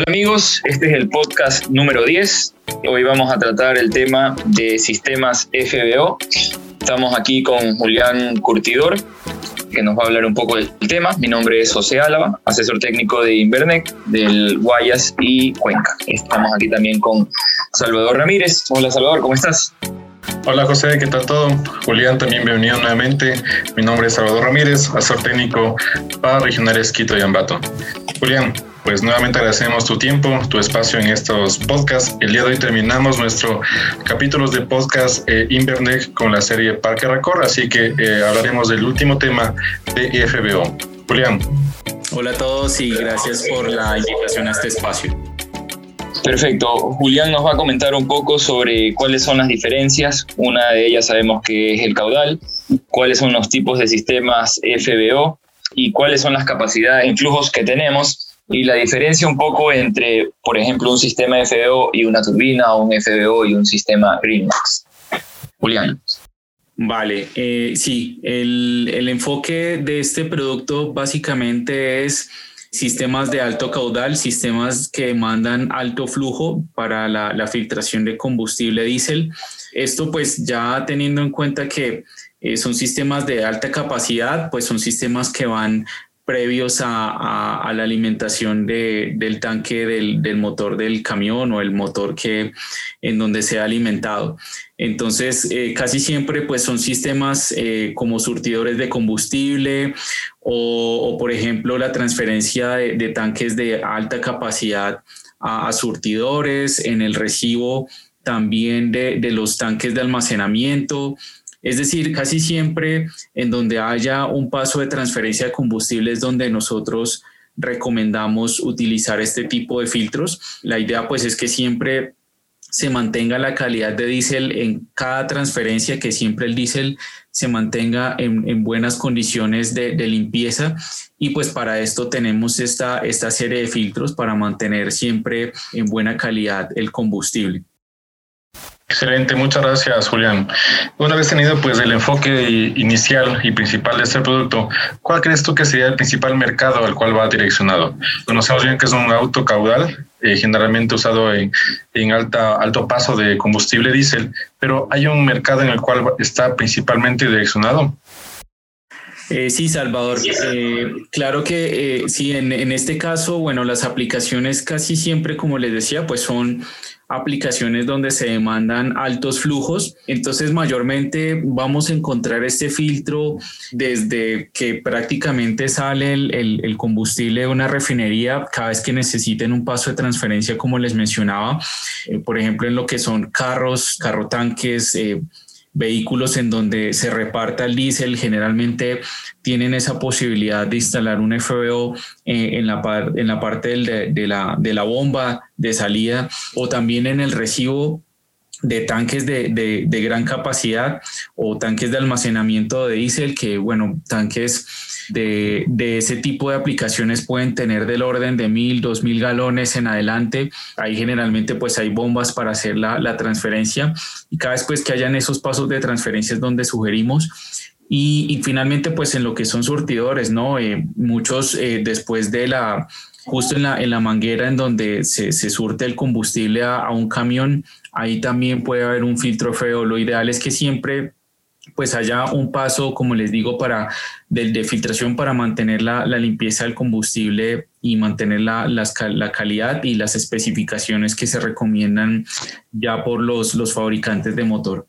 Hola amigos, este es el podcast número 10. Hoy vamos a tratar el tema de sistemas FBO. Estamos aquí con Julián Curtidor, que nos va a hablar un poco del tema. Mi nombre es José Álava, asesor técnico de Invernec, del Guayas y Cuenca. Estamos aquí también con Salvador Ramírez. Hola Salvador, ¿cómo estás? Hola José, ¿qué tal todo? Julián, también bienvenido nuevamente. Mi nombre es Salvador Ramírez, asesor técnico para Regionales Quito y Ambato. Julián, pues nuevamente agradecemos tu tiempo, tu espacio en estos podcasts. El día de hoy terminamos nuestro capítulos de podcast eh, Invernec con la serie Parque Racor, así que eh, hablaremos del último tema de FBO. Julián. Hola a todos y gracias por la invitación a este espacio. Perfecto. Julián nos va a comentar un poco sobre cuáles son las diferencias. Una de ellas sabemos que es el caudal, cuáles son los tipos de sistemas FBO y cuáles son las capacidades en flujos que tenemos y la diferencia un poco entre, por ejemplo, un sistema FBO y una turbina o un FBO y un sistema Greenbox. Julián. Vale, eh, sí, el, el enfoque de este producto básicamente es sistemas de alto caudal, sistemas que demandan alto flujo para la, la, filtración de combustible diésel. Esto pues ya teniendo en cuenta que eh, son sistemas de alta capacidad, pues son sistemas que van previos a, la alimentación del tanque del, motor del camión o el motor que en donde se ha alimentado. Entonces, eh, casi siempre pues son sistemas eh, como surtidores de combustible o, por ejemplo, la transferencia de, tanques de alta capacidad a, surtidores, en el recibo también de, de los tanques de almacenamiento, es decir, casi siempre en donde haya un paso de transferencia de combustible es donde nosotros recomendamos utilizar este tipo de filtros. La idea pues es que siempre se mantenga la calidad de diésel en cada transferencia, que siempre el diésel se mantenga en, buenas condiciones de, limpieza. Y pues para esto tenemos esta, esta serie de filtros para mantener siempre en buena calidad el combustible. Excelente, muchas gracias Julián. Una vez tenido pues el enfoque inicial y principal de este producto, ¿cuál crees tú que sería el principal mercado al cual va direccionado? Conocemos bien que es un auto caudal, eh, generalmente usado en, en, alta, alto paso de combustible diésel, pero ¿hay un mercado en el cual está principalmente direccionado? Eh, sí, Salvador. Eh, claro que sí, en, en este caso, bueno, las aplicaciones casi siempre, como les decía, pues son aplicaciones donde se demandan altos flujos. Entonces, mayormente vamos a encontrar este filtro desde que prácticamente sale el, combustible de una refinería cada vez que necesiten un paso de transferencia, como les mencionaba, eh, por ejemplo, en lo que son carros, carro tanques, eh, vehículos en donde se reparta el diésel generalmente tienen esa posibilidad de instalar un FBO eh, en, la en la parte la, de la bomba de salida o también en el recibo de tanques de, de, gran capacidad o tanques de almacenamiento de diésel, que bueno, tanques de, de, ese tipo de aplicaciones pueden tener del orden de mil, dos mil galones en adelante. Ahí generalmente pues hay bombas para hacer la, la transferencia y cada vez pues que hayan esos pasos de transferencia es donde sugerimos y, y, finalmente, pues en lo que son surtidores, ¿no? Eh, muchos eh, después de la, justo en la, en la manguera en donde se, se surte el combustible a, a, un camión, ahí también puede haber un filtro feo. Lo ideal es que siempre pues haya un paso, como les digo, para de, de filtración para mantener la, la, limpieza del combustible y mantener la, la, calidad y las especificaciones que se recomiendan ya por los, los fabricantes de motor.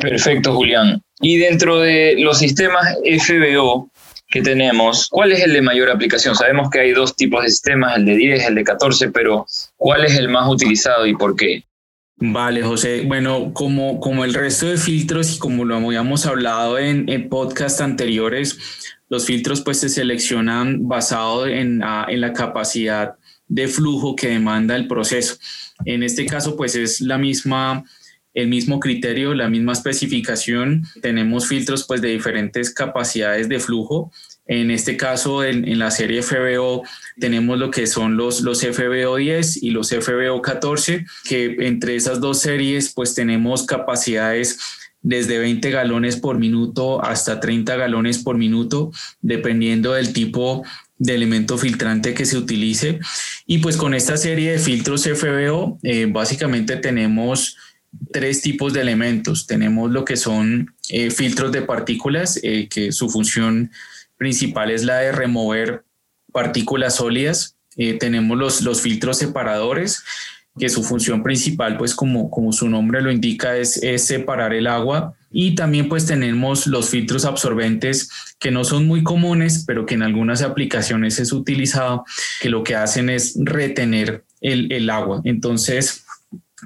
Perfecto, Julián. Y dentro de los sistemas FBO que tenemos, ¿cuál es el de mayor aplicación? Sabemos que hay dos tipos de sistemas, el de 10, el de 14, pero ¿cuál es el más utilizado y por qué? Vale, José. Bueno, como, como el resto de filtros y como lo habíamos hablado en, en podcast anteriores, los filtros pues se seleccionan basado en, en la capacidad de flujo que demanda el proceso. En este caso pues es la misma el mismo criterio, la misma especificación. Tenemos filtros pues de diferentes capacidades de flujo. En este caso, en, la serie FBO, tenemos lo que son los, los FBO 10 y los FBO 14, que entre esas dos series pues tenemos capacidades desde 20 galones por minuto hasta 30 galones por minuto, dependiendo del tipo de elemento filtrante que se utilice. Y pues con esta serie de filtros FBO, eh, básicamente tenemos tres tipos de elementos. Tenemos lo que son eh, filtros de partículas, eh, que su función principal es la de remover partículas sólidas. tenemos los, los filtros separadores, que su función principal, pues como, como su nombre lo indica, es, es separar el agua y también pues tenemos los filtros absorbentes que no son muy comunes, pero que en algunas aplicaciones es utilizado, que lo que hacen es retener el, agua. Entonces,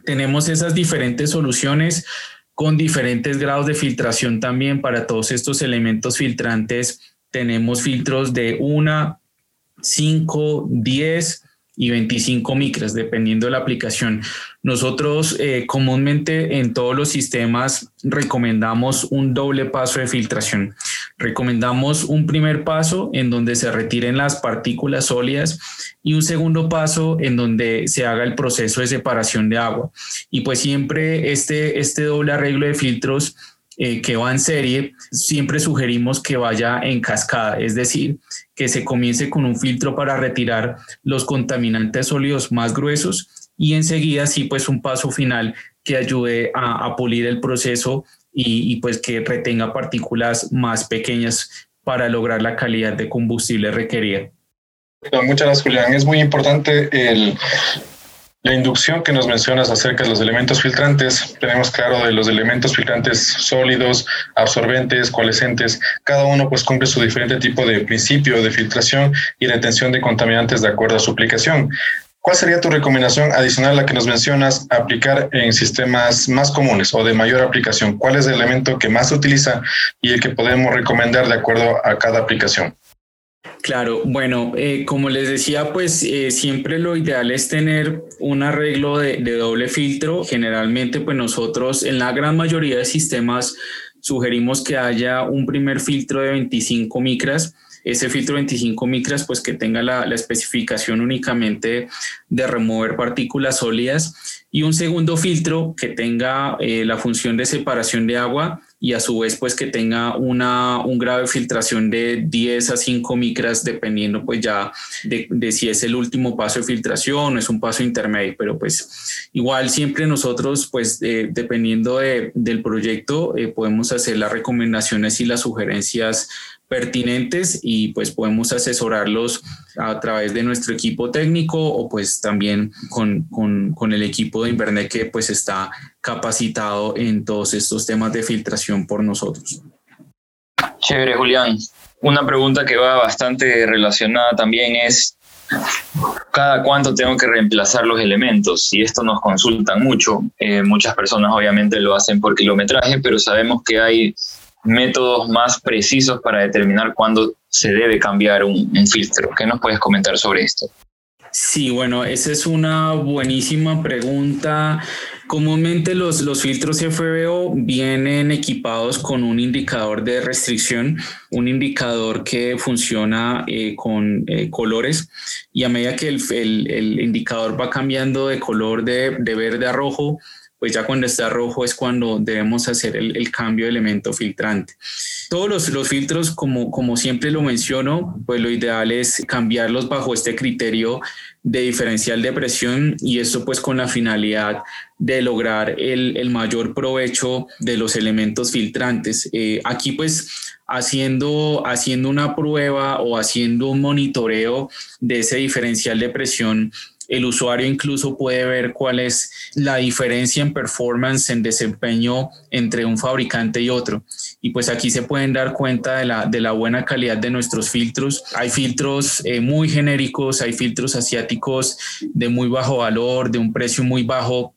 tenemos esas diferentes soluciones con diferentes grados de filtración también para todos estos elementos filtrantes. Tenemos filtros de 1, 5, 10 y 25 micras, dependiendo de la aplicación. Nosotros eh, comúnmente en todos los sistemas recomendamos un doble paso de filtración. Recomendamos un primer paso en donde se retiren las partículas sólidas y un segundo paso en donde se haga el proceso de separación de agua. Y pues siempre este, este doble arreglo de filtros eh, que va en serie, siempre sugerimos que vaya en cascada, es decir, que se comience con un filtro para retirar los contaminantes sólidos más gruesos y enseguida sí pues un paso final que ayude a, pulir el proceso y, pues que retenga partículas más pequeñas para lograr la calidad de combustible requerida. Muchas gracias, Julián. Es muy importante la inducción que nos mencionas acerca de los elementos filtrantes, tenemos claro de los elementos filtrantes sólidos, absorbentes, coalescentes, cada uno pues cumple su diferente tipo de principio de filtración y retención de contaminantes de acuerdo a su aplicación. ¿Cuál sería tu recomendación adicional a la que nos mencionas aplicar en sistemas más comunes o de mayor aplicación? ¿Cuál es el elemento que más se utiliza y el que podemos recomendar de acuerdo a cada aplicación? Claro, bueno, eh, como les decía, pues eh, siempre lo ideal es tener un arreglo de, doble filtro. Generalmente, pues nosotros en la gran mayoría de sistemas sugerimos que haya un primer filtro de 25 micras. Ese filtro 25 micras, pues que tenga la, especificación únicamente de remover partículas sólidas y un segundo filtro que tenga eh, la función de separación de agua y a su vez pues que tenga una, un grado de filtración de 10 a 5 micras dependiendo pues ya de, de, si es el último paso de filtración o es un paso intermedio, pero pues igual siempre nosotros pues dependiendo de, del proyecto eh, podemos hacer las recomendaciones y las sugerencias pertinentes y pues podemos asesorarlos a través de nuestro equipo técnico o pues también con, con, el equipo de Invernet que pues está capacitado en todos estos temas de filtración por nosotros. Chévere, Julián. Una pregunta que va bastante relacionada también es cada cuánto tengo que reemplazar los elementos y esto nos consultan mucho. Eh, muchas personas obviamente lo hacen por kilometraje, pero sabemos que hay métodos más precisos para determinar cuándo se debe cambiar un, filtro. ¿Qué nos puedes comentar sobre esto? Sí, bueno, esa es una buenísima pregunta. Comúnmente los, los filtros FBO vienen equipados con un indicador de restricción, un indicador que funciona eh, con eh, colores y a medida que el, el, indicador va cambiando de color de, de verde a rojo, pues ya cuando está rojo es cuando debemos hacer el, cambio de elemento filtrante. Todos los, los, filtros, como, como siempre lo menciono, pues lo ideal es cambiarlos bajo este criterio de diferencial de presión y esto pues con la finalidad de lograr el, el mayor provecho de los elementos filtrantes. Eh, aquí pues haciendo, haciendo una prueba o haciendo un monitoreo de ese diferencial de presión el usuario incluso puede ver cuál es la diferencia en performance, en desempeño entre un fabricante y otro. Y pues aquí se pueden dar cuenta de la, de la buena calidad de nuestros filtros. Hay filtros eh, muy genéricos, hay filtros asiáticos de muy bajo valor, de un precio muy bajo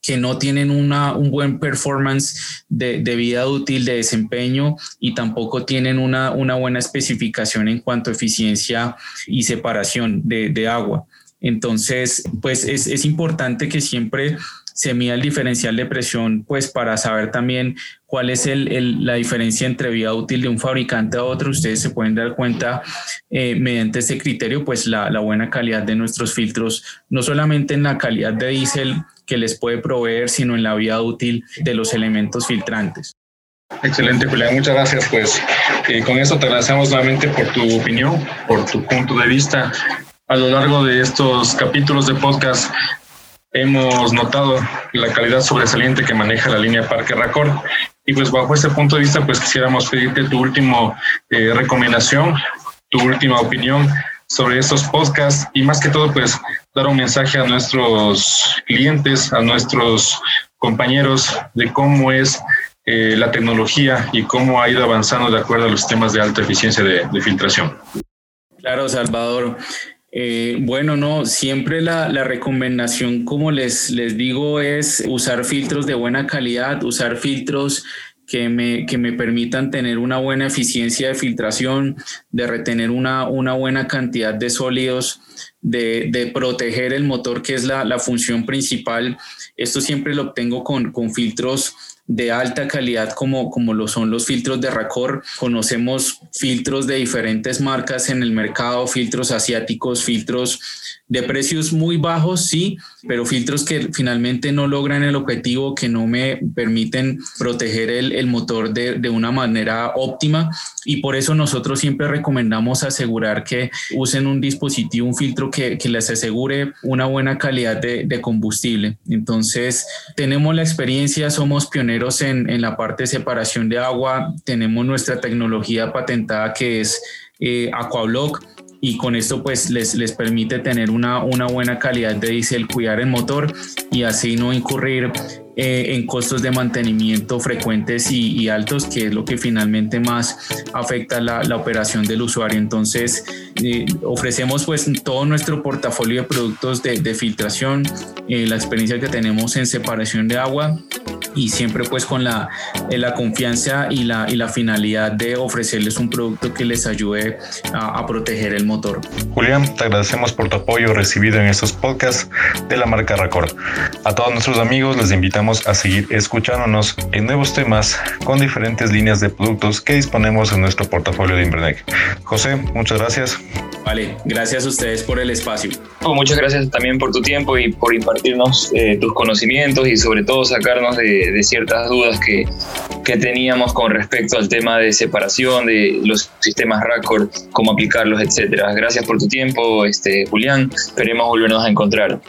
que no tienen una, un buen performance de, vida útil, de desempeño y tampoco tienen una, una buena especificación en cuanto a eficiencia y separación de, de agua. Entonces, pues es, importante que siempre se mida el diferencial de presión, pues para saber también cuál es la diferencia entre vida útil de un fabricante a otro. Ustedes se pueden dar cuenta eh, mediante ese criterio, pues la, buena calidad de nuestros filtros, no solamente en la calidad de diésel que les puede proveer, sino en la vida útil de los elementos filtrantes. Excelente, Julián. Muchas gracias. Pues eh, con eso te agradecemos nuevamente por tu opinión, por tu punto de vista. A lo largo de estos capítulos de podcast hemos notado la calidad sobresaliente que maneja la línea Parque Raccord. Y pues bajo ese punto de vista, pues quisiéramos pedirte tu última eh, recomendación, tu última opinión sobre estos podcasts y más que todo, pues dar un mensaje a nuestros clientes, a nuestros compañeros de cómo es eh, la tecnología y cómo ha ido avanzando de acuerdo a los temas de alta eficiencia de, filtración. Claro, Salvador. Eh, bueno, no, siempre la, recomendación, como les, les digo, es usar filtros de buena calidad, usar filtros que me, que me permitan tener una buena eficiencia de filtración, de retener una, una buena cantidad de sólidos, de, de proteger el motor, que es la, la, función principal. Esto siempre lo obtengo con, con filtros de alta calidad como, como lo son los filtros de Racor. Conocemos filtros de diferentes marcas en el mercado, filtros asiáticos, filtros de precios muy bajos, sí, pero filtros que finalmente no logran el objetivo, que no me permiten proteger el, el motor de, de, una manera óptima. Y por eso nosotros siempre recomendamos asegurar que usen un dispositivo, un filtro que, que les asegure una buena calidad de, de, combustible. Entonces, tenemos la experiencia, somos pioneros en, en la parte de separación de agua, tenemos nuestra tecnología patentada que es eh, Aquablock y con esto pues les, les permite tener una, una buena calidad de diésel, cuidar el motor y así no incurrir eh, en costos de mantenimiento frecuentes y, altos, que es lo que finalmente más afecta la, la operación del usuario. Entonces, eh, ofrecemos pues todo nuestro portafolio de productos de, de filtración, eh, la experiencia que tenemos en separación de agua y siempre pues con la, la confianza y la, y la finalidad de ofrecerles un producto que les ayude a, a proteger el motor. Julián, te agradecemos por tu apoyo recibido en estos podcasts de la marca Raccord. A todos nuestros amigos les invitamos a seguir escuchándonos en nuevos temas con diferentes líneas de productos que disponemos en nuestro portafolio de Invernec. José, muchas gracias. Vale, gracias a ustedes por el espacio. muchas gracias también por tu tiempo y por impartirnos eh, tus conocimientos y sobre todo sacarnos de, de ciertas dudas que, que, teníamos con respecto al tema de separación de los sistemas RACOR, cómo aplicarlos, etcétera. Gracias por tu tiempo, este, Julián. Esperemos volvernos a encontrar.